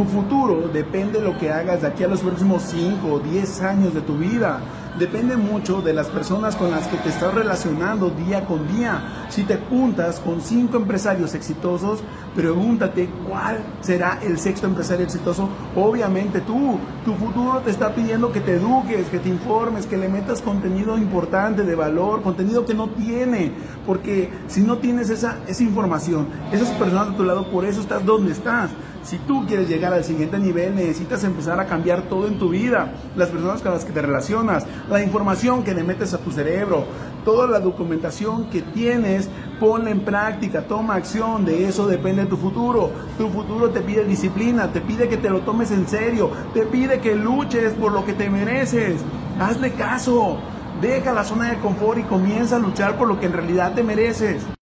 Tu futuro depende de lo que hagas de aquí a los próximos 5 o 10 años de tu vida. Depende mucho de las personas con las que te estás relacionando día con día. Si te juntas con cinco empresarios exitosos, pregúntate cuál será el sexto empresario exitoso. Obviamente tú, tu futuro te está pidiendo que te eduques, que te informes, que le metas contenido importante, de valor, contenido que no tiene. Porque si no tienes esa, esa información, esas personas a tu lado, por eso estás donde estás. Si tú quieres llegar al siguiente nivel, necesitas empezar a cambiar todo en tu vida. Las personas con las que te relacionas, la información que le metes a tu cerebro, toda la documentación que tienes, ponla en práctica, toma acción, de eso depende tu futuro. Tu futuro te pide disciplina, te pide que te lo tomes en serio, te pide que luches por lo que te mereces. Hazle caso, deja la zona de confort y comienza a luchar por lo que en realidad te mereces.